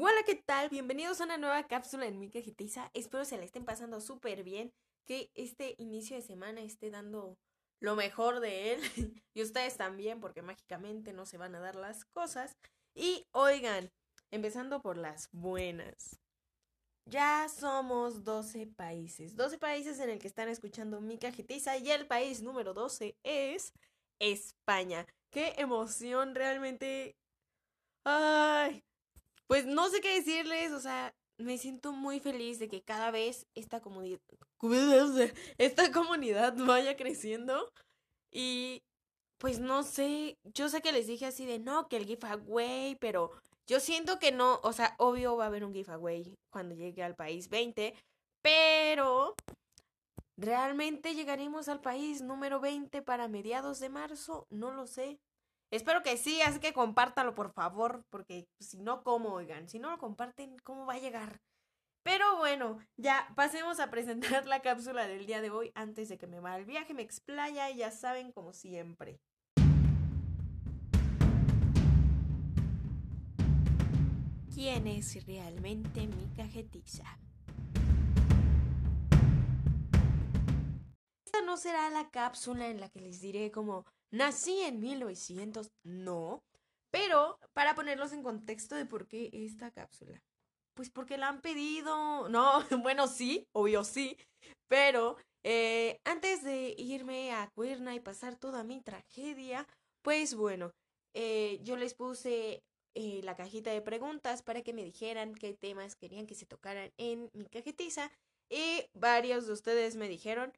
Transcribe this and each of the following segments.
Hola, ¿qué tal? Bienvenidos a una nueva cápsula en mi cajetiza. Espero se la estén pasando súper bien, que este inicio de semana esté dando lo mejor de él y ustedes también, porque mágicamente no se van a dar las cosas. Y oigan, empezando por las buenas. Ya somos 12 países. 12 países en el que están escuchando mi cajetiza y el país número 12 es España. Qué emoción realmente. Ay, pues no sé qué decirles, o sea, me siento muy feliz de que cada vez esta comunidad, esta comunidad vaya creciendo y pues no sé, yo sé que les dije así de no, que el giveaway, pero yo siento que no, o sea, obvio va a haber un giveaway cuando llegue al país 20, pero ¿realmente llegaremos al país número 20 para mediados de marzo? No lo sé. Espero que sí, así que compártalo por favor, porque si no, ¿cómo, oigan? Si no lo comparten, ¿cómo va a llegar? Pero bueno, ya pasemos a presentar la cápsula del día de hoy antes de que me vaya al viaje, me explaya y ya saben como siempre. ¿Quién es realmente mi cajetiza? Esta no será la cápsula en la que les diré como Nací en 1900, no. Pero para ponerlos en contexto de por qué esta cápsula. Pues porque la han pedido. No, bueno, sí, obvio sí. Pero eh, antes de irme a Cuerna y pasar toda mi tragedia, pues bueno, eh, yo les puse eh, la cajita de preguntas para que me dijeran qué temas querían que se tocaran en mi cajetiza. Y varios de ustedes me dijeron,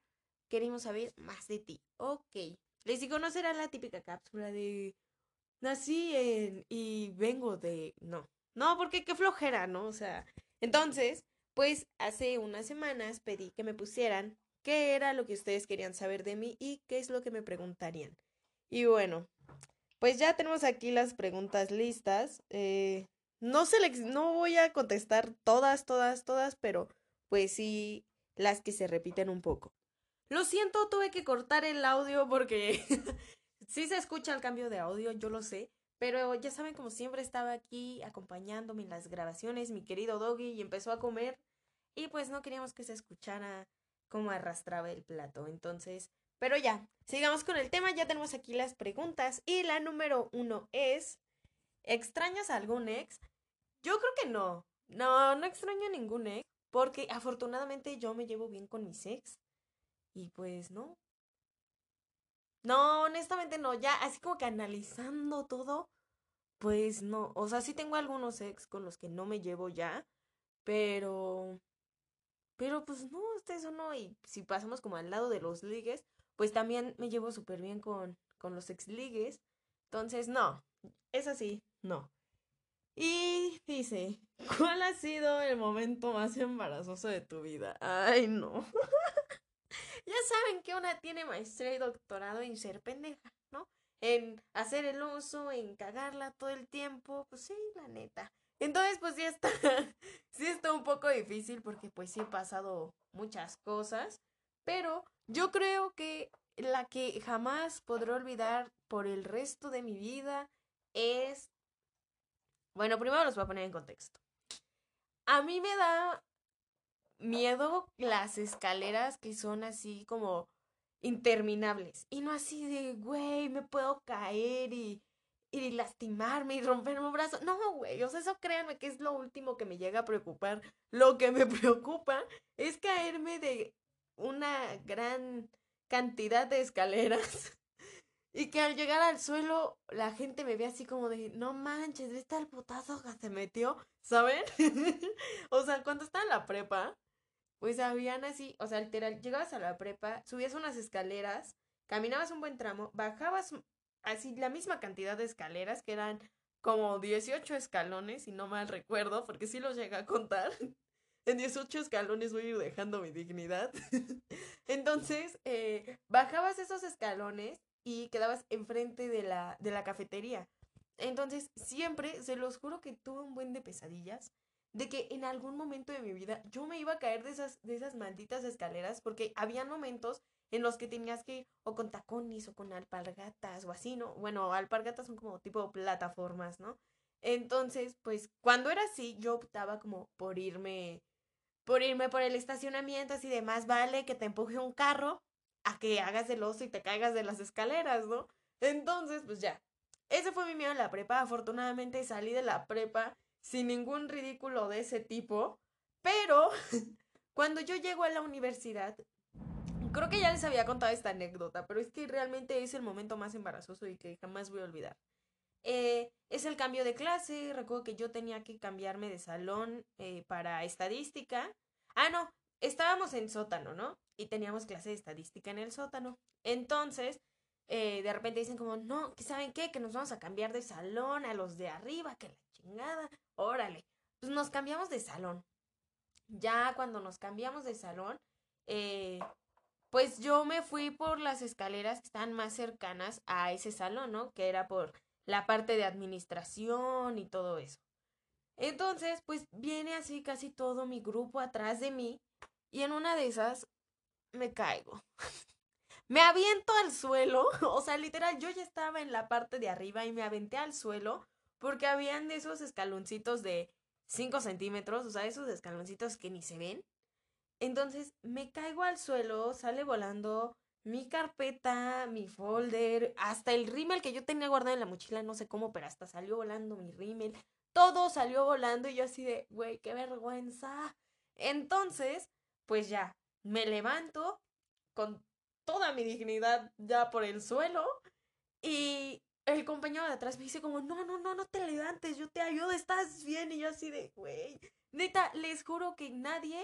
queremos saber más de ti. Ok, les digo, no será la típica cápsula de nací en y vengo de no. No, porque qué flojera, ¿no? O sea, entonces, pues hace unas semanas pedí que me pusieran qué era lo que ustedes querían saber de mí y qué es lo que me preguntarían. Y bueno, pues ya tenemos aquí las preguntas listas. Eh, no, no voy a contestar todas, todas, todas, pero pues sí las que se repiten un poco. Lo siento, tuve que cortar el audio porque sí se escucha el cambio de audio, yo lo sé. Pero ya saben, como siempre estaba aquí acompañándome en las grabaciones, mi querido Doggy, y empezó a comer. Y pues no queríamos que se escuchara cómo arrastraba el plato. Entonces, pero ya, sigamos con el tema. Ya tenemos aquí las preguntas. Y la número uno es: ¿extrañas a algún ex? Yo creo que no. No, no extraño a ningún ex. Porque afortunadamente yo me llevo bien con mis ex. Y pues no. No, honestamente no. Ya así como que analizando todo, pues no. O sea, sí tengo algunos ex con los que no me llevo ya, pero... Pero pues no, este eso no. Y si pasamos como al lado de los ligues, pues también me llevo súper bien con, con los ex ligues. Entonces, no. Es así, no. Y dice, ¿cuál ha sido el momento más embarazoso de tu vida? Ay, no. ya saben que una tiene maestría y doctorado en ser pendeja, ¿no? En hacer el uso, en cagarla todo el tiempo, pues sí, la neta. Entonces, pues sí está, sí está un poco difícil porque pues sí he pasado muchas cosas, pero yo creo que la que jamás podré olvidar por el resto de mi vida es... Bueno, primero los voy a poner en contexto. A mí me da miedo las escaleras que son así como interminables. Y no así de, güey, me puedo caer y, y lastimarme y romperme un brazo. No, güey, o sea, eso créanme que es lo último que me llega a preocupar. Lo que me preocupa es caerme de una gran cantidad de escaleras. Y que al llegar al suelo la gente me ve así como de, no manches, ¿viste el putazo que se metió? ¿Saben? o sea, cuando estaba en la prepa, pues habían así, o sea, literal, llegabas a la prepa, subías unas escaleras, caminabas un buen tramo, bajabas así la misma cantidad de escaleras, que eran como 18 escalones, si no mal recuerdo, porque sí los llegué a contar. En 18 escalones voy a ir dejando mi dignidad. Entonces, eh, bajabas esos escalones y quedabas enfrente de la, de la cafetería. Entonces, siempre, se los juro que tuve un buen de pesadillas de que en algún momento de mi vida yo me iba a caer de esas, de esas malditas escaleras porque había momentos en los que tenías que ir o con tacones o con alpargatas o así, ¿no? Bueno, alpargatas son como tipo plataformas, ¿no? Entonces, pues cuando era así, yo optaba como por irme, por irme por el estacionamiento, así de más vale que te empuje un carro a que hagas el oso y te caigas de las escaleras, ¿no? Entonces, pues ya. Ese fue mi miedo en la prepa. Afortunadamente salí de la prepa sin ningún ridículo de ese tipo. Pero cuando yo llego a la universidad, creo que ya les había contado esta anécdota, pero es que realmente es el momento más embarazoso y que jamás voy a olvidar. Eh, es el cambio de clase. Recuerdo que yo tenía que cambiarme de salón eh, para estadística. Ah, no, estábamos en sótano, ¿no? Y teníamos clase de estadística en el sótano. Entonces, eh, de repente dicen como, no, saben qué, que nos vamos a cambiar de salón a los de arriba, que la chingada, órale. Pues nos cambiamos de salón. Ya cuando nos cambiamos de salón, pues yo me fui por las escaleras que están más cercanas a ese salón, ¿no? Que era por la parte de administración y todo eso. Entonces, pues viene así casi todo mi grupo atrás de mí y en una de esas me caigo. me aviento al suelo, o sea, literal, yo ya estaba en la parte de arriba y me aventé al suelo porque habían de esos escaloncitos de 5 centímetros, o sea, esos escaloncitos que ni se ven. Entonces me caigo al suelo, sale volando mi carpeta, mi folder, hasta el rímel que yo tenía guardado en la mochila, no sé cómo, pero hasta salió volando mi rímel. Todo salió volando y yo así de, güey, qué vergüenza. Entonces, pues ya, me levanto con toda mi dignidad ya por el suelo y el compañero de atrás me dice como, no, no, no, no te levantes, yo te ayudo, estás bien. Y yo así de, güey, neta, les juro que nadie,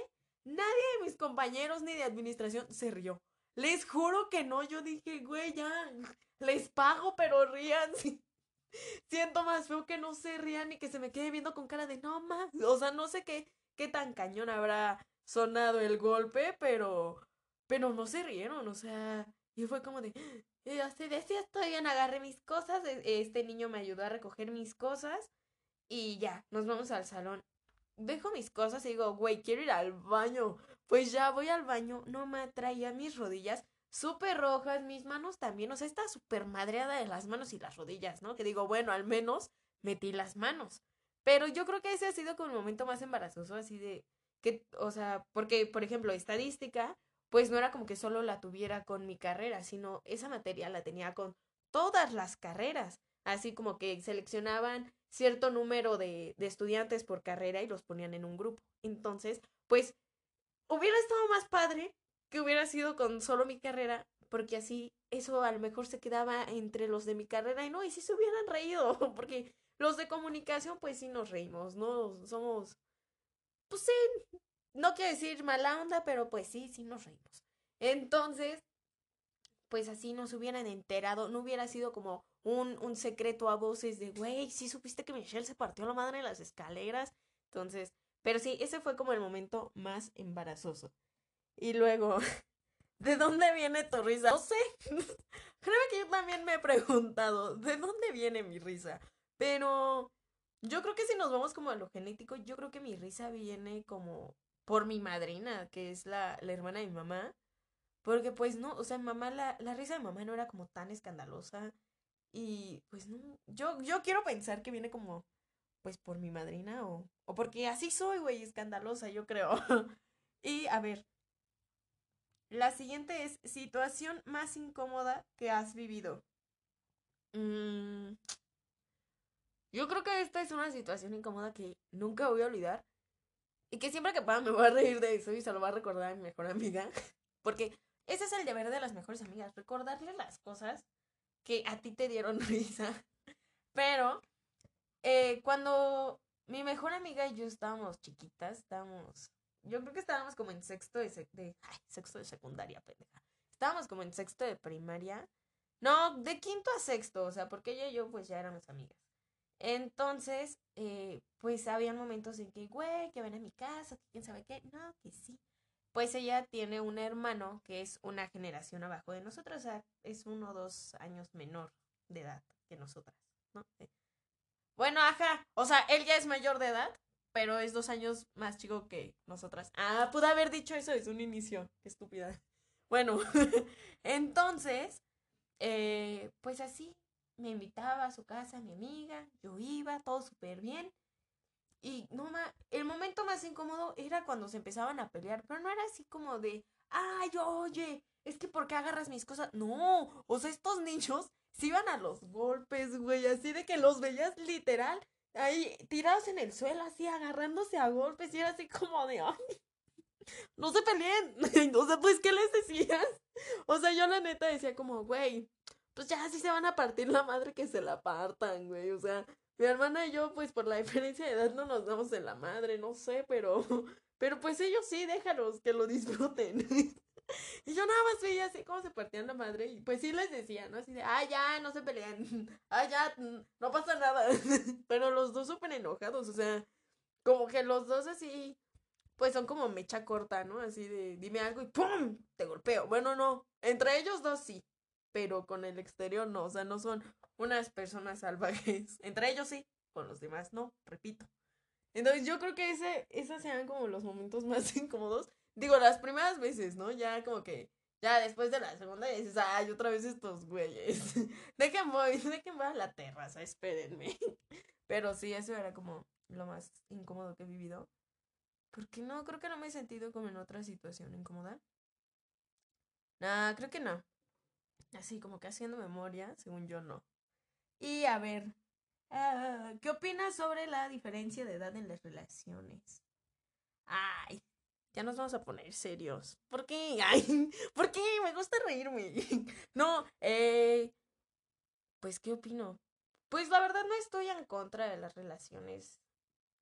nadie de mis compañeros ni de administración se rió. Les juro que no, yo dije, güey, ya, les pago, pero rían. Siento más feo que no se rían y que se me quede viendo con cara de no más. O sea, no sé qué, qué tan cañón habrá sonado el golpe, pero, pero no se rieron, o sea, y fue como de, así de, estoy bien, agarré mis cosas, e, este niño me ayudó a recoger mis cosas y ya, nos vamos al salón. Dejo mis cosas y digo, güey, quiero ir al baño. Pues ya voy al baño, no me atraía mis rodillas súper rojas, mis manos también, o sea, está súper madreada de las manos y las rodillas, ¿no? Que digo, bueno, al menos metí las manos. Pero yo creo que ese ha sido como el momento más embarazoso, así de que, o sea, porque, por ejemplo, estadística, pues no era como que solo la tuviera con mi carrera, sino esa materia la tenía con todas las carreras, así como que seleccionaban cierto número de, de estudiantes por carrera y los ponían en un grupo. Entonces, pues hubiera estado más padre que hubiera sido con solo mi carrera, porque así eso a lo mejor se quedaba entre los de mi carrera y no, y si se hubieran reído, porque los de comunicación pues sí nos reímos, ¿no? Somos, pues sí, no quiero decir mala onda, pero pues sí, sí nos reímos. Entonces, pues así nos hubieran enterado, no hubiera sido como un, un secreto a voces de, güey, sí supiste que Michelle se partió la madre en las escaleras. Entonces, pero sí, ese fue como el momento más embarazoso. Y luego, ¿de dónde viene tu risa? No sé. Creo que yo también me he preguntado, ¿de dónde viene mi risa? Pero yo creo que si nos vamos como a lo genético, yo creo que mi risa viene como por mi madrina, que es la, la hermana de mi mamá. Porque pues no, o sea, mamá, la, la risa de mamá no era como tan escandalosa. Y pues no, yo, yo quiero pensar que viene como pues por mi madrina o, o porque así soy, güey, escandalosa, yo creo. y a ver, la siguiente es situación más incómoda que has vivido. Mm, yo creo que esta es una situación incómoda que nunca voy a olvidar. Y que siempre que pueda me voy a reír de eso y se lo va a recordar a mi mejor amiga. Porque ese es el deber de las mejores amigas, recordarle las cosas que a ti te dieron risa. Pero eh, cuando mi mejor amiga y yo estábamos chiquitas, estábamos, yo creo que estábamos como en sexto de, sexto de secundaria, pendeja. Estábamos como en sexto de primaria. No, de quinto a sexto, o sea, porque ella y yo pues ya éramos amigas. Entonces, eh, pues habían momentos en que, güey, que ven a mi casa, que quién sabe qué. No, que sí. Pues ella tiene un hermano que es una generación abajo de nosotros, o sea, es uno o dos años menor de edad que nosotras, ¿no? Bueno, ajá. O sea, él ya es mayor de edad, pero es dos años más chico que nosotras. Ah, pude haber dicho eso desde un inicio. Qué estúpida. Bueno, entonces, eh, pues así, me invitaba a su casa, mi amiga, yo iba, todo súper bien. Y no ma, el momento más incómodo era cuando se empezaban a pelear, pero no era así como de, ay, oye, es que ¿por qué agarras mis cosas? No, o sea, estos niños se iban a los golpes, güey, así de que los veías literal ahí tirados en el suelo, así agarrándose a golpes, y era así como de, ay, no se peleen. o sea, pues, ¿qué les decías? O sea, yo la neta decía como, güey, pues ya así se van a partir la madre que se la partan, güey. O sea, mi hermana y yo, pues por la diferencia de edad no nos damos en la madre, no sé, pero, pero pues ellos sí, déjalos que lo disfruten. y yo nada más veía así como se partían la madre y pues sí les decía, ¿no? Así de, ah, ya, no se pelean, ah, ya, no pasa nada. pero los dos súper enojados, o sea, como que los dos así, pues son como mecha corta, ¿no? Así de, dime algo y ¡pum! Te golpeo. Bueno, no, entre ellos dos sí, pero con el exterior no, o sea, no son unas personas salvajes. Entre ellos sí, con los demás no, repito. Entonces yo creo que ese, esos sean como los momentos más incómodos. Digo, las primeras veces, ¿no? Ya como que, ya después de la segunda dices, ay, otra vez estos güeyes. dejen voy, dejen voy a la terraza, espérenme. Pero sí, eso era como lo más incómodo que he vivido. Porque no, creo que no me he sentido como en otra situación incómoda. Nah, creo que no. Así como que haciendo memoria, según yo no. Y a ver, ah, ¿qué opinas sobre la diferencia de edad en las relaciones? Ay, ya nos vamos a poner serios. ¿Por qué? Ay, ¿por qué? Me gusta reírme. No, eh, pues, ¿qué opino? Pues la verdad no estoy en contra de las relaciones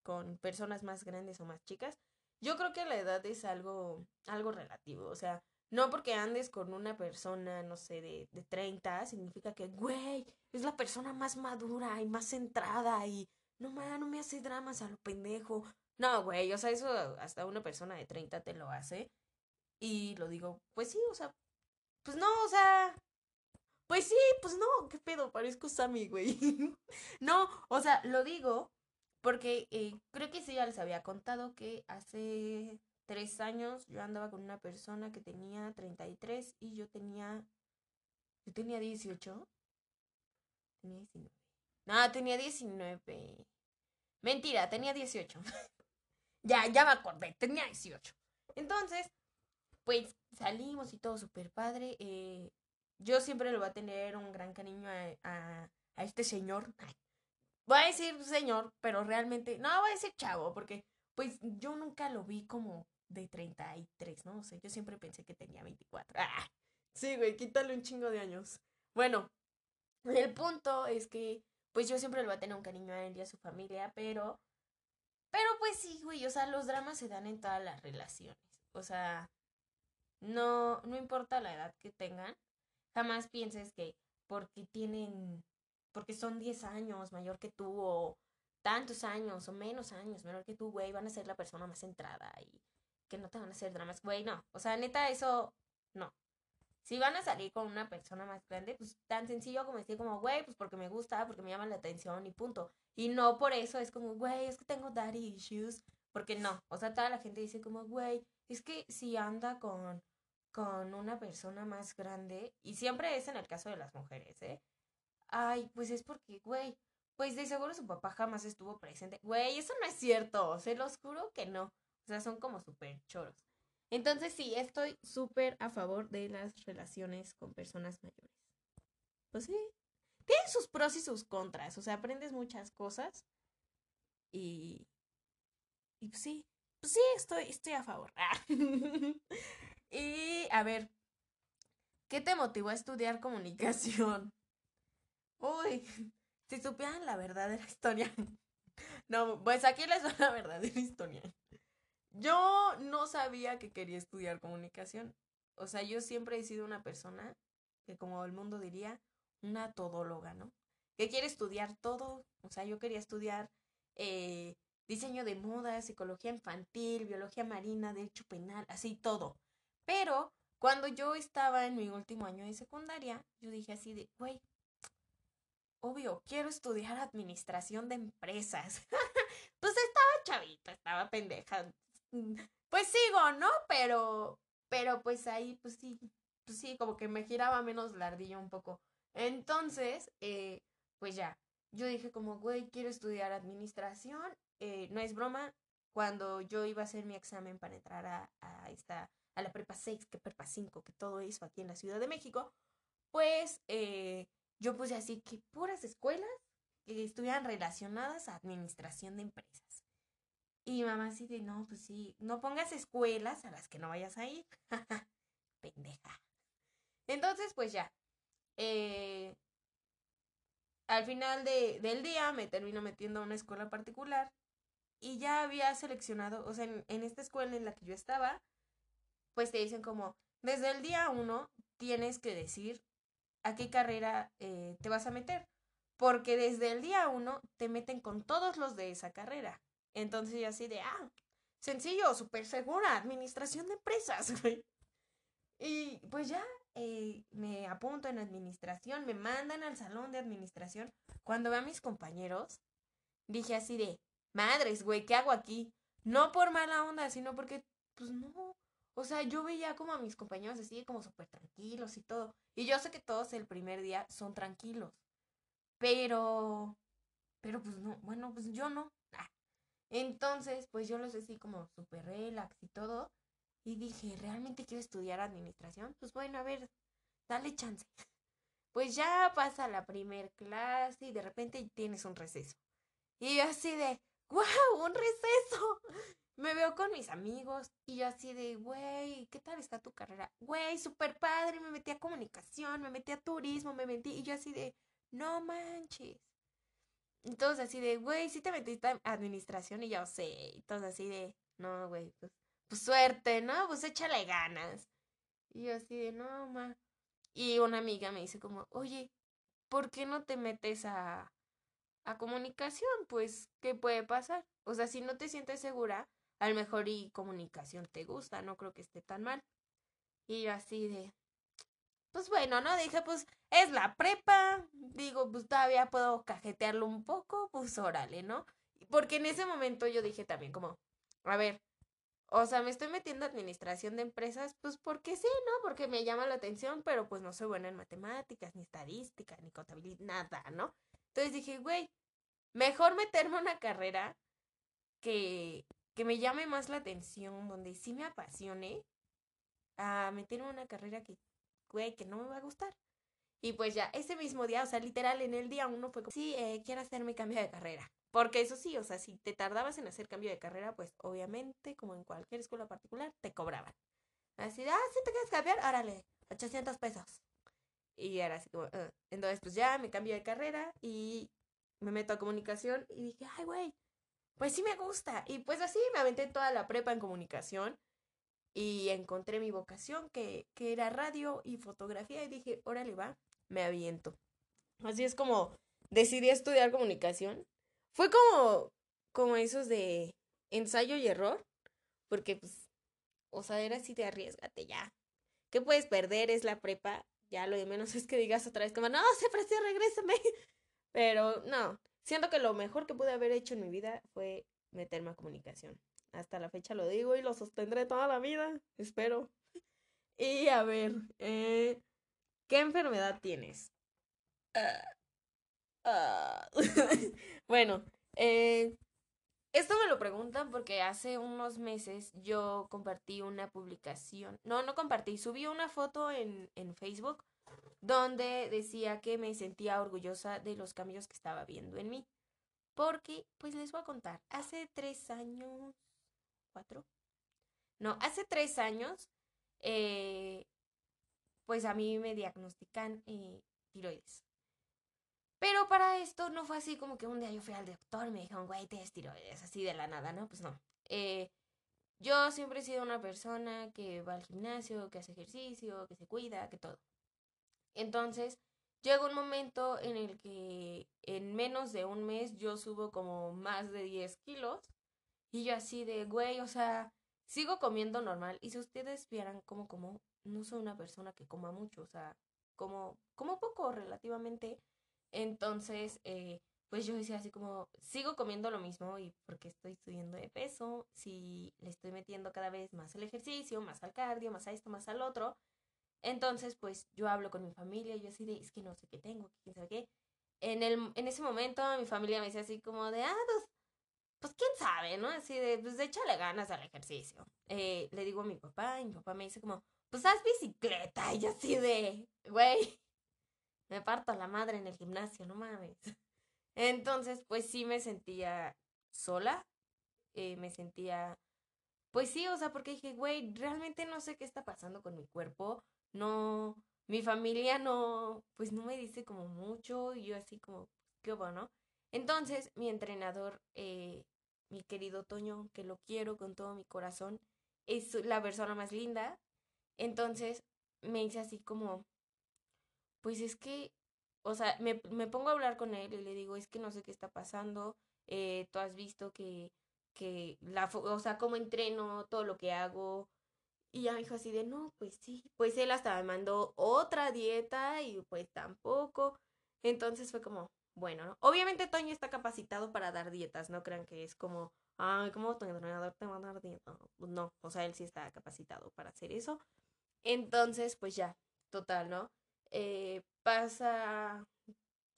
con personas más grandes o más chicas. Yo creo que la edad es algo, algo relativo. O sea, no porque andes con una persona, no sé, de, de 30, significa que, güey, es la persona más madura y más centrada y no, man, no me hace dramas a lo pendejo. No, güey, o sea, eso hasta una persona de 30 te lo hace. Y lo digo, pues sí, o sea, pues no, o sea, pues sí, pues no, qué pedo, parezco Sammy, güey. no, o sea, lo digo porque eh, creo que sí ya les había contado que hace tres años yo andaba con una persona que tenía 33 y yo tenía, yo tenía 18. Tenía 19. No, tenía 19. Mentira, tenía 18. ya, ya me acordé, tenía 18. Entonces, pues salimos y todo súper padre. Eh, yo siempre le voy a tener un gran cariño a, a este señor. voy a decir señor, pero realmente, no, voy a decir chavo, porque pues yo nunca lo vi como de 33, ¿no? O sea, yo siempre pensé que tenía 24. ¡Ah! Sí, güey, quítale un chingo de años. Bueno, el punto es que, pues yo siempre le voy a tener un cariño a él y a su familia, pero, pero pues sí, güey, o sea, los dramas se dan en todas las relaciones. O sea, no, no importa la edad que tengan, jamás pienses que porque tienen, porque son 10 años mayor que tú o tantos años o menos años menor que tú, güey, van a ser la persona más centrada y que no te van a hacer dramas. Güey, no. O sea, neta, eso no. Si van a salir con una persona más grande, pues tan sencillo como decir como, güey, pues porque me gusta, porque me llama la atención y punto. Y no por eso es como, güey, es que tengo daddy issues. Porque no. O sea, toda la gente dice como, güey, es que si anda con, con una persona más grande, y siempre es en el caso de las mujeres, ¿eh? Ay, pues es porque, güey, pues de seguro su papá jamás estuvo presente. Güey, eso no es cierto, se los juro que no. O sea, son como súper choros. Entonces sí, estoy súper a favor de las relaciones con personas mayores. Pues sí, tienen sus pros y sus contras. O sea, aprendes muchas cosas. Y... Y pues sí, pues sí, estoy, estoy a favor. y a ver, ¿qué te motivó a estudiar comunicación? Uy, si supieran la verdadera historia. No, pues aquí les doy la verdadera historia. Yo no sabía que quería estudiar comunicación. O sea, yo siempre he sido una persona que, como el mundo diría, una todóloga, ¿no? Que quiere estudiar todo. O sea, yo quería estudiar eh, diseño de moda, psicología infantil, biología marina, derecho penal, así todo. Pero cuando yo estaba en mi último año de secundaria, yo dije así de, güey, obvio, quiero estudiar administración de empresas. pues estaba chavita, estaba pendeja, pues sigo, ¿no? Pero, Pero pues ahí, pues sí, pues sí, como que me giraba menos la ardilla un poco. Entonces, eh, pues ya, yo dije como, güey, quiero estudiar administración. Eh, no es broma, cuando yo iba a hacer mi examen para entrar a, a esta, a la prepa 6, que prepa 5, que todo eso aquí en la Ciudad de México, pues eh, yo puse así que puras escuelas que estuvieran relacionadas a administración de empresas. Y mamá así de, no, pues sí, no pongas escuelas a las que no vayas a ir. Pendeja. Entonces, pues ya. Eh, al final de, del día me termino metiendo a una escuela particular y ya había seleccionado, o sea, en, en, esta escuela en la que yo estaba, pues te dicen como, desde el día uno tienes que decir a qué carrera eh, te vas a meter, porque desde el día uno te meten con todos los de esa carrera. Entonces yo así de, ah, sencillo, súper segura, administración de empresas, Y pues ya eh, me apunto en administración, me mandan al salón de administración. Cuando veo a mis compañeros, dije así de, madres, güey, ¿qué hago aquí? No por mala onda, sino porque, pues no. O sea, yo veía como a mis compañeros así, como súper tranquilos y todo. Y yo sé que todos el primer día son tranquilos. Pero, pero pues no, bueno, pues yo no. Entonces, pues yo los así como súper relax y todo. Y dije, ¿realmente quiero estudiar administración? Pues bueno, a ver, dale chance. Pues ya pasa la primer clase y de repente tienes un receso. Y yo así de, ¡wow! ¡Un receso! Me veo con mis amigos y yo así de, güey, ¿qué tal está tu carrera? Güey, súper padre, me metí a comunicación, me metí a turismo, me metí, y yo así de, no manches. Entonces así de, güey, sí te metiste a administración y yo sé, y todos así de, no, güey, pues pues suerte, ¿no? Pues échale ganas. Y yo así de, no, ma. Y una amiga me dice como, oye, ¿por qué no te metes a, a comunicación? Pues, ¿qué puede pasar? O sea, si no te sientes segura, a lo mejor y comunicación te gusta, no creo que esté tan mal. Y yo así de, pues bueno, ¿no? Dije, pues es la prepa, digo, pues todavía puedo cajetearlo un poco, pues órale, ¿no? Porque en ese momento yo dije también como, a ver, o sea, me estoy metiendo a administración de empresas, pues porque sí, ¿no? Porque me llama la atención, pero pues no soy buena en matemáticas, ni estadística, ni contabilidad, nada, ¿no? Entonces dije, güey, mejor meterme a una carrera que, que me llame más la atención, donde sí me apasione, a meterme en una carrera que, güey, que no me va a gustar. Y pues ya, ese mismo día, o sea, literal, en el día uno fue como, sí, eh, quiero hacerme cambio de carrera. Porque eso sí, o sea, si te tardabas en hacer cambio de carrera, pues obviamente, como en cualquier escuela particular, te cobraban. Así ah, si te quieres cambiar, órale, 800 pesos. Y era así como, uh. entonces pues ya me cambio de carrera y me meto a comunicación y dije, ay, güey, pues sí me gusta. Y pues así me aventé toda la prepa en comunicación y encontré mi vocación, que, que era radio y fotografía, y dije, órale, va, me aviento. Así es como decidí estudiar comunicación fue como, como esos de ensayo y error, porque pues, o sea, era así de arriesgate ya. ¿Qué puedes perder? Es la prepa. Ya lo de menos es que digas otra vez como, no, se ofreció, regrésame. Pero no, siento que lo mejor que pude haber hecho en mi vida fue meterme a comunicación. Hasta la fecha lo digo y lo sostendré toda la vida, espero. Y a ver, eh, ¿qué enfermedad tienes? Uh, Ah. bueno, eh, esto me lo preguntan porque hace unos meses yo compartí una publicación, no, no compartí, subí una foto en, en Facebook donde decía que me sentía orgullosa de los cambios que estaba viendo en mí. Porque, pues les voy a contar, hace tres años, cuatro, no, hace tres años, eh, pues a mí me diagnostican eh, tiroides. Pero para esto no fue así como que un día yo fui al doctor y me dijeron, güey, te tiroides, así de la nada, ¿no? Pues no. Eh, yo siempre he sido una persona que va al gimnasio, que hace ejercicio, que se cuida, que todo. Entonces, llega un momento en el que en menos de un mes yo subo como más de 10 kilos y yo así de, güey, o sea, sigo comiendo normal. Y si ustedes vieran cómo como, no soy una persona que coma mucho, o sea, como, como poco relativamente entonces, eh, pues yo decía así como, sigo comiendo lo mismo y porque estoy subiendo de peso, si le estoy metiendo cada vez más el ejercicio, más al cardio, más a esto, más al otro. Entonces, pues yo hablo con mi familia y yo así de, es que no sé qué tengo, quién sabe qué. En, el, en ese momento mi familia me decía así como de, ah, pues, pues quién sabe, ¿no? Así de, pues échale ganas al ejercicio. Eh, le digo a mi papá y mi papá me dice como, pues haz bicicleta y así de, güey, me parto a la madre en el gimnasio, no mames. Entonces, pues sí me sentía sola, eh, me sentía, pues sí, o sea, porque dije, güey, realmente no sé qué está pasando con mi cuerpo, no, mi familia no, pues no me dice como mucho, y yo así como, qué bueno. Entonces, mi entrenador, eh, mi querido Toño, que lo quiero con todo mi corazón, es la persona más linda. Entonces, me dice así como, pues es que o sea, me, me, pongo a hablar con él y le digo, es que no sé qué está pasando, eh, tú has visto que, que la, o sea, cómo entreno, todo lo que hago. Y ya me dijo así de, no, pues sí, pues él hasta me mandó otra dieta y pues tampoco. Entonces fue como, bueno, ¿no? Obviamente Toño está capacitado para dar dietas, no crean que es como, ay, ¿cómo tu entrenador te va a dar dieta? No, o sea, él sí está capacitado para hacer eso. Entonces, pues ya, total, ¿no? Eh, pasa,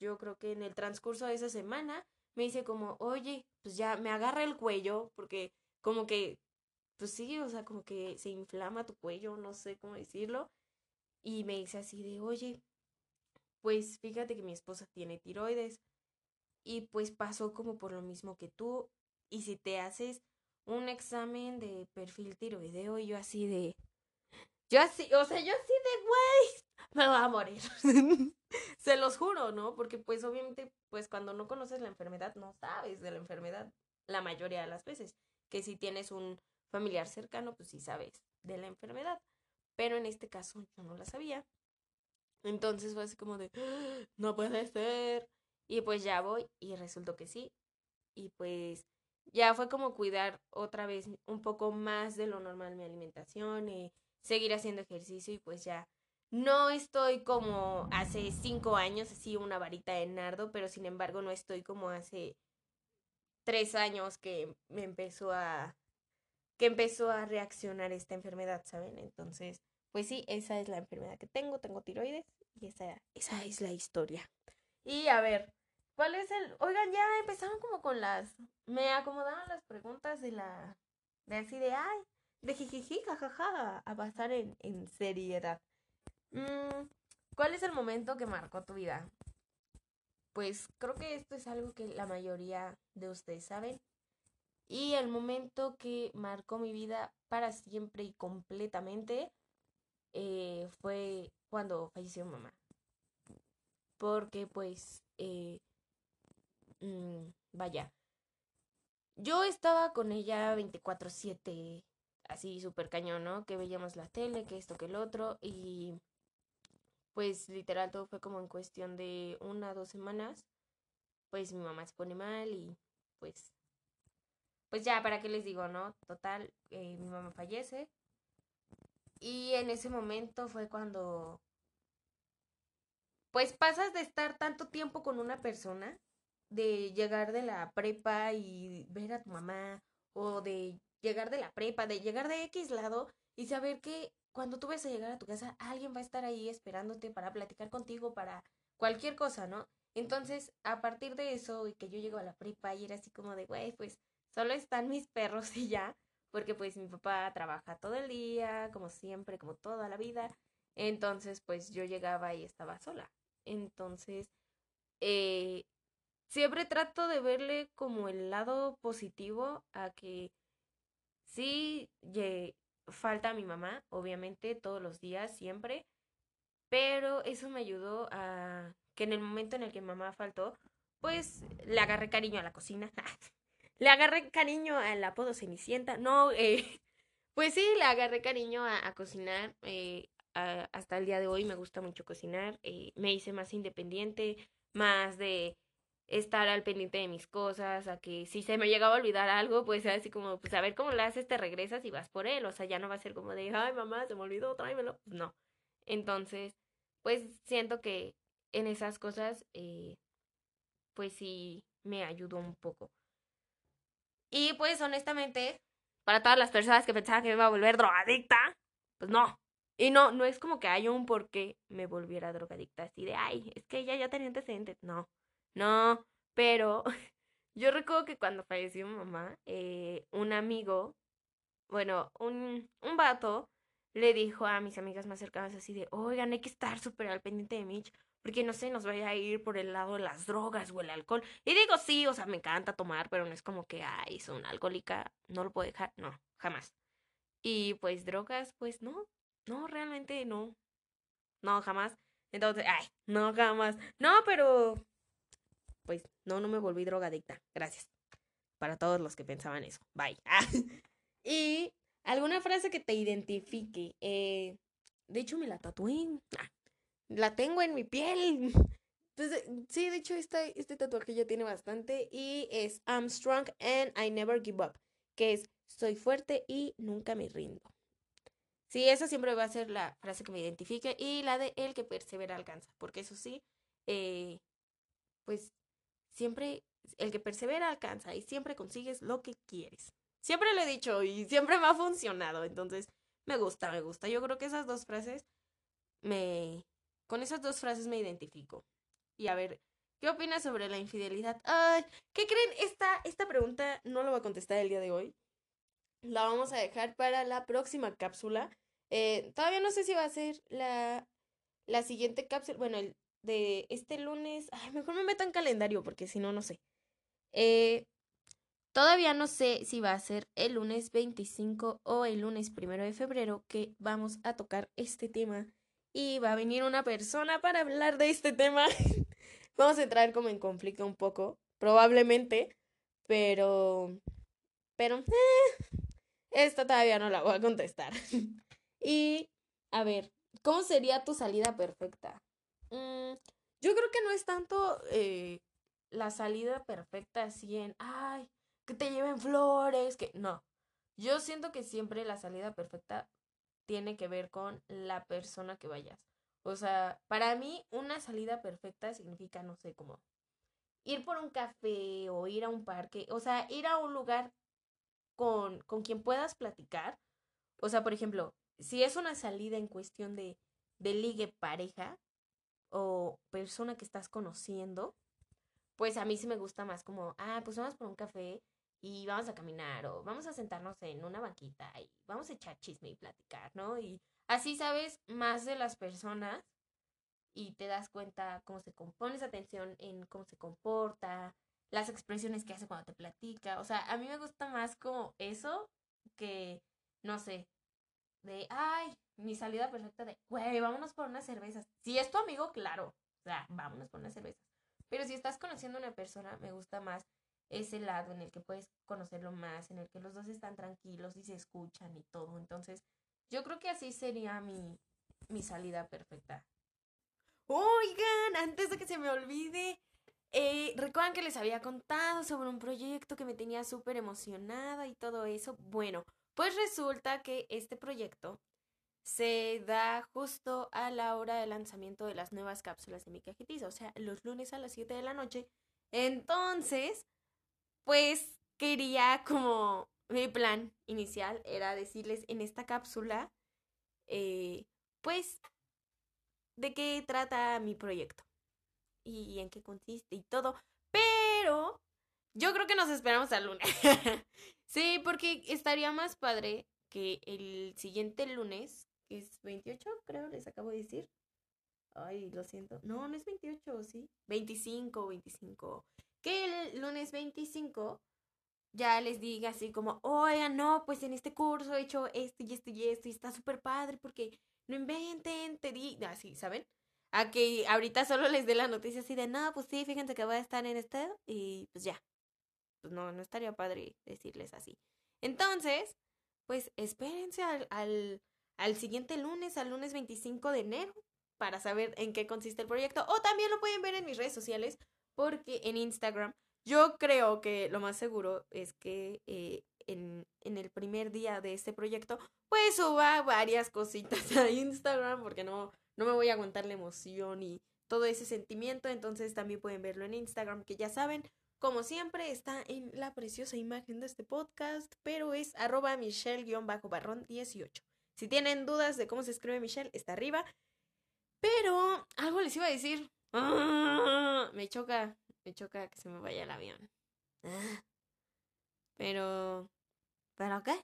yo creo que en el transcurso de esa semana, me dice como, oye, pues ya me agarra el cuello, porque como que, pues sí, o sea, como que se inflama tu cuello, no sé cómo decirlo, y me dice así de, oye, pues fíjate que mi esposa tiene tiroides, y pues pasó como por lo mismo que tú, y si te haces un examen de perfil tiroideo, y yo así de, yo así, o sea, yo así de, güey, me va a morir. Se los juro, ¿no? Porque pues obviamente, pues cuando no conoces la enfermedad, no sabes de la enfermedad la mayoría de las veces. Que si tienes un familiar cercano, pues sí sabes de la enfermedad. Pero en este caso yo no la sabía. Entonces fue así como de, ¡Ah! no puede ser. Y pues ya voy y resultó que sí. Y pues ya fue como cuidar otra vez un poco más de lo normal mi alimentación y seguir haciendo ejercicio y pues ya no estoy como hace cinco años, así una varita de nardo, pero sin embargo no estoy como hace tres años que me empezó a que empezó a reaccionar esta enfermedad, ¿saben? Entonces, pues sí, esa es la enfermedad que tengo, tengo tiroides y esa, esa es la historia. Y a ver, ¿cuál es el...? Oigan, ya empezaron como con las... Me acomodaron las preguntas de la... De así de, ay, de jijiji, jajaja, a pasar en, en seriedad. Mm, ¿Cuál es el momento que marcó tu vida? Pues creo que esto es algo que la mayoría de ustedes saben. Y el momento que marcó mi vida para siempre y completamente eh, fue cuando falleció mamá. Porque pues, eh, mm, vaya, yo estaba con ella 24/7, así súper cañón, ¿no? Que veíamos la tele, que esto, que el otro, y pues literal todo fue como en cuestión de una dos semanas, pues mi mamá se pone mal y pues, pues ya, ¿para qué les digo, no? Total, eh, mi mamá fallece y en ese momento fue cuando, pues pasas de estar tanto tiempo con una persona, de llegar de la prepa y ver a tu mamá, o de llegar de la prepa, de llegar de X lado y saber que cuando tú vas a llegar a tu casa, alguien va a estar ahí esperándote para platicar contigo, para cualquier cosa, ¿no? Entonces, a partir de eso, y que yo llego a la prepa y era así como de, güey, pues solo están mis perros y ya, porque pues mi papá trabaja todo el día, como siempre, como toda la vida. Entonces, pues yo llegaba y estaba sola. Entonces, eh, siempre trato de verle como el lado positivo a que sí, falta mi mamá, obviamente, todos los días, siempre, pero eso me ayudó a que en el momento en el que mamá faltó, pues le agarré cariño a la cocina, le agarré cariño al apodo Cenicienta, no, eh, pues sí, le agarré cariño a, cocinar, eh, hasta el día de hoy me gusta mucho cocinar, eh, me hice más independiente, más de estar al pendiente de mis cosas, a que si se me llegaba a olvidar algo, pues así como, pues a ver cómo lo haces, te regresas y vas por él, o sea, ya no va a ser como de, ay mamá, se me olvidó, tráemelo, pues no. Entonces, pues siento que en esas cosas, eh, pues sí me ayudó un poco. Y pues honestamente, para todas las personas que pensaban que me iba a volver drogadicta, pues no. Y no, no es como que haya un por qué me volviera drogadicta, así de, ay, es que ella ya tenía antecedentes. No, no, pero yo recuerdo que cuando falleció mi mamá, eh, un amigo, bueno, un, un vato, le dijo a mis amigas más cercanas así de, oigan, hay que estar súper al pendiente de Mitch, porque no sé, nos vaya a ir por el lado de las drogas o el alcohol. Y digo, sí, o sea, me encanta tomar, pero no es como que, ay, soy una alcohólica, no lo puedo dejar, no, jamás. Y pues drogas, pues no, no, realmente no, no, jamás. Entonces, ay, no, jamás. No, pero, pues, no, no me volví drogadicta, gracias. Para todos los que pensaban eso, bye. y alguna frase que te identifique. Eh, de hecho, me la tatué. Ah, la tengo en mi piel. Entonces, sí, de hecho, este, este tatuaje ya tiene bastante y es I'm strong and I never give up, que es soy fuerte y nunca me rindo. Sí, esa siempre va a ser la frase que me identifique y la de el que persevera alcanza, porque eso sí, eh, pues siempre el que persevera alcanza y siempre consigues lo que quieres. Siempre lo he dicho y siempre me ha funcionado, entonces me gusta, me gusta. Yo creo que esas dos frases me, con esas dos frases me identifico. Y a ver, ¿qué opinas sobre la infidelidad? Ay, ¿qué creen? Esta, esta pregunta no lo va a contestar el día de hoy. La vamos a dejar para la próxima cápsula. Eh, todavía no sé si va a ser la, la siguiente cápsula. Bueno, el de este lunes. Mejor me meto en calendario porque si no, no sé. Eh, todavía no sé si va a ser el lunes 25 o el lunes primero de febrero que vamos a tocar este tema y va a venir una persona para hablar de este tema. Vamos a entrar como en conflicto un poco, probablemente, pero... Pero... Eh, esta todavía no la voy a contestar. y, a ver, ¿cómo sería tu salida perfecta? Mm, yo creo que no es tanto eh, la salida perfecta así en, ay, que te lleven flores, que no. Yo siento que siempre la salida perfecta tiene que ver con la persona que vayas. O sea, para mí una salida perfecta significa, no sé, como ir por un café o ir a un parque, o sea, ir a un lugar con, con quien puedas platicar. O sea, por ejemplo, si es una salida en cuestión de, de ligue pareja o persona que estás conociendo, pues a mí sí me gusta más como, ah, pues vamos por un café y vamos a caminar o vamos a sentarnos en una banquita y vamos a echar chisme y platicar, ¿no? Y así sabes más de las personas y te das cuenta cómo se pones atención en cómo se comporta, las expresiones que hace cuando te platica, o sea, a mí me gusta más como eso que, no sé, de, ay, mi salida perfecta de, güey, vámonos por unas cervezas. Si es tu amigo, claro, o sea, vámonos por unas cervezas. Pero si estás conociendo a una persona, me gusta más ese lado en el que puedes conocerlo más, en el que los dos están tranquilos y se escuchan y todo. Entonces, yo creo que así sería mi, mi salida perfecta. Oigan, antes de que se me olvide, eh, recuerdan que les había contado sobre un proyecto que me tenía súper emocionada y todo eso. Bueno, pues resulta que este proyecto se da justo a la hora de lanzamiento de las nuevas cápsulas de mi cajetiza, o sea, los lunes a las 7 de la noche. Entonces, pues quería como mi plan inicial era decirles en esta cápsula, eh, pues, de qué trata mi proyecto y en qué consiste y todo. Pero yo creo que nos esperamos al lunes. sí, porque estaría más padre que el siguiente lunes, que es 28, creo, les acabo de decir. Ay, lo siento. No, no es 28, ¿sí? 25, 25 que el lunes 25 ya les diga así como, oigan, no, pues en este curso he hecho esto y esto y esto y está súper padre porque no inventen, te di, así, ¿saben? A que ahorita solo les dé la noticia así de, no, pues sí, fíjense que voy a estar en este y pues ya. Pues no, no estaría padre decirles así. Entonces, pues espérense al, al, siguiente lunes, al lunes 25 de enero, para saber en qué consiste el proyecto. O también lo pueden ver en mis redes sociales porque en Instagram yo creo que lo más seguro es que eh, en, en, el primer día de este proyecto pues suba varias cositas a Instagram porque no, no me voy a aguantar la emoción y todo ese sentimiento, entonces también pueden verlo en Instagram, que ya saben, como siempre, está en la preciosa imagen de este podcast, pero es arroba michelle-barrón 18. Si tienen dudas de cómo se escribe Michelle, está arriba. Pero algo les iba a decir. ¡Ah! Me choca, me choca que se me vaya el avión. Ah. Pero... ¿Pero qué?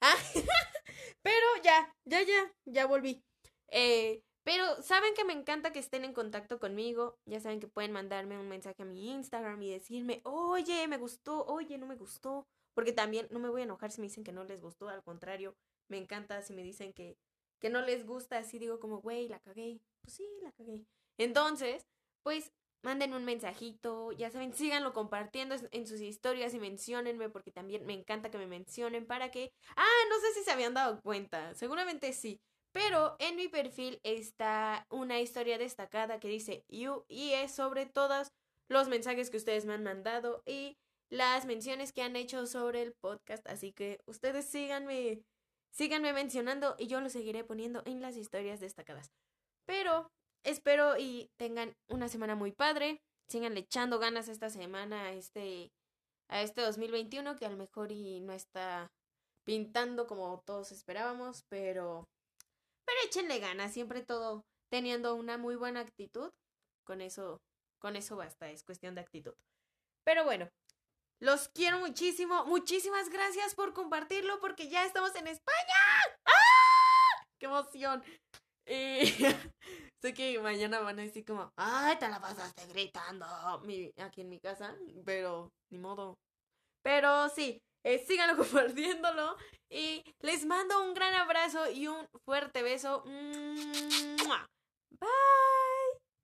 Ah, pero ya, ya, ya, ya volví. Eh, pero saben que me encanta que estén en contacto conmigo. Ya saben que pueden mandarme un mensaje a mi Instagram y decirme, oye, me gustó, oye, no me gustó. Porque también no me voy a enojar si me dicen que no les gustó. Al contrario, me encanta si me dicen que, que no les gusta. Así digo como, güey, la cagué. Pues sí, la cagué. Entonces, pues manden un mensajito, ya saben, síganlo compartiendo en sus historias y menciónenme porque también me encanta que me mencionen para que... Ah, no sé si se habían dado cuenta, seguramente sí, pero en mi perfil está una historia destacada que dice You y es sobre todos los mensajes que ustedes me han mandado y las menciones que han hecho sobre el podcast, así que ustedes síganme, síganme mencionando y yo lo seguiré poniendo en las historias destacadas. Pero espero y tengan una semana muy padre, sigan echando ganas esta semana a este a este 2021 que a lo mejor y no está pintando como todos esperábamos, pero pero échenle ganas, siempre todo teniendo una muy buena actitud. Con eso, con eso basta, es cuestión de actitud. Pero bueno, los quiero muchísimo. Muchísimas gracias por compartirlo porque ya estamos en España. ¡Ah! ¡Qué emoción! Eh, sé que mañana van a decir como, ay, te la pasaste gritando aquí en mi casa, pero ni modo. Pero sí, eh, síganlo compartiéndolo y les mando un gran abrazo y un fuerte beso. Bye.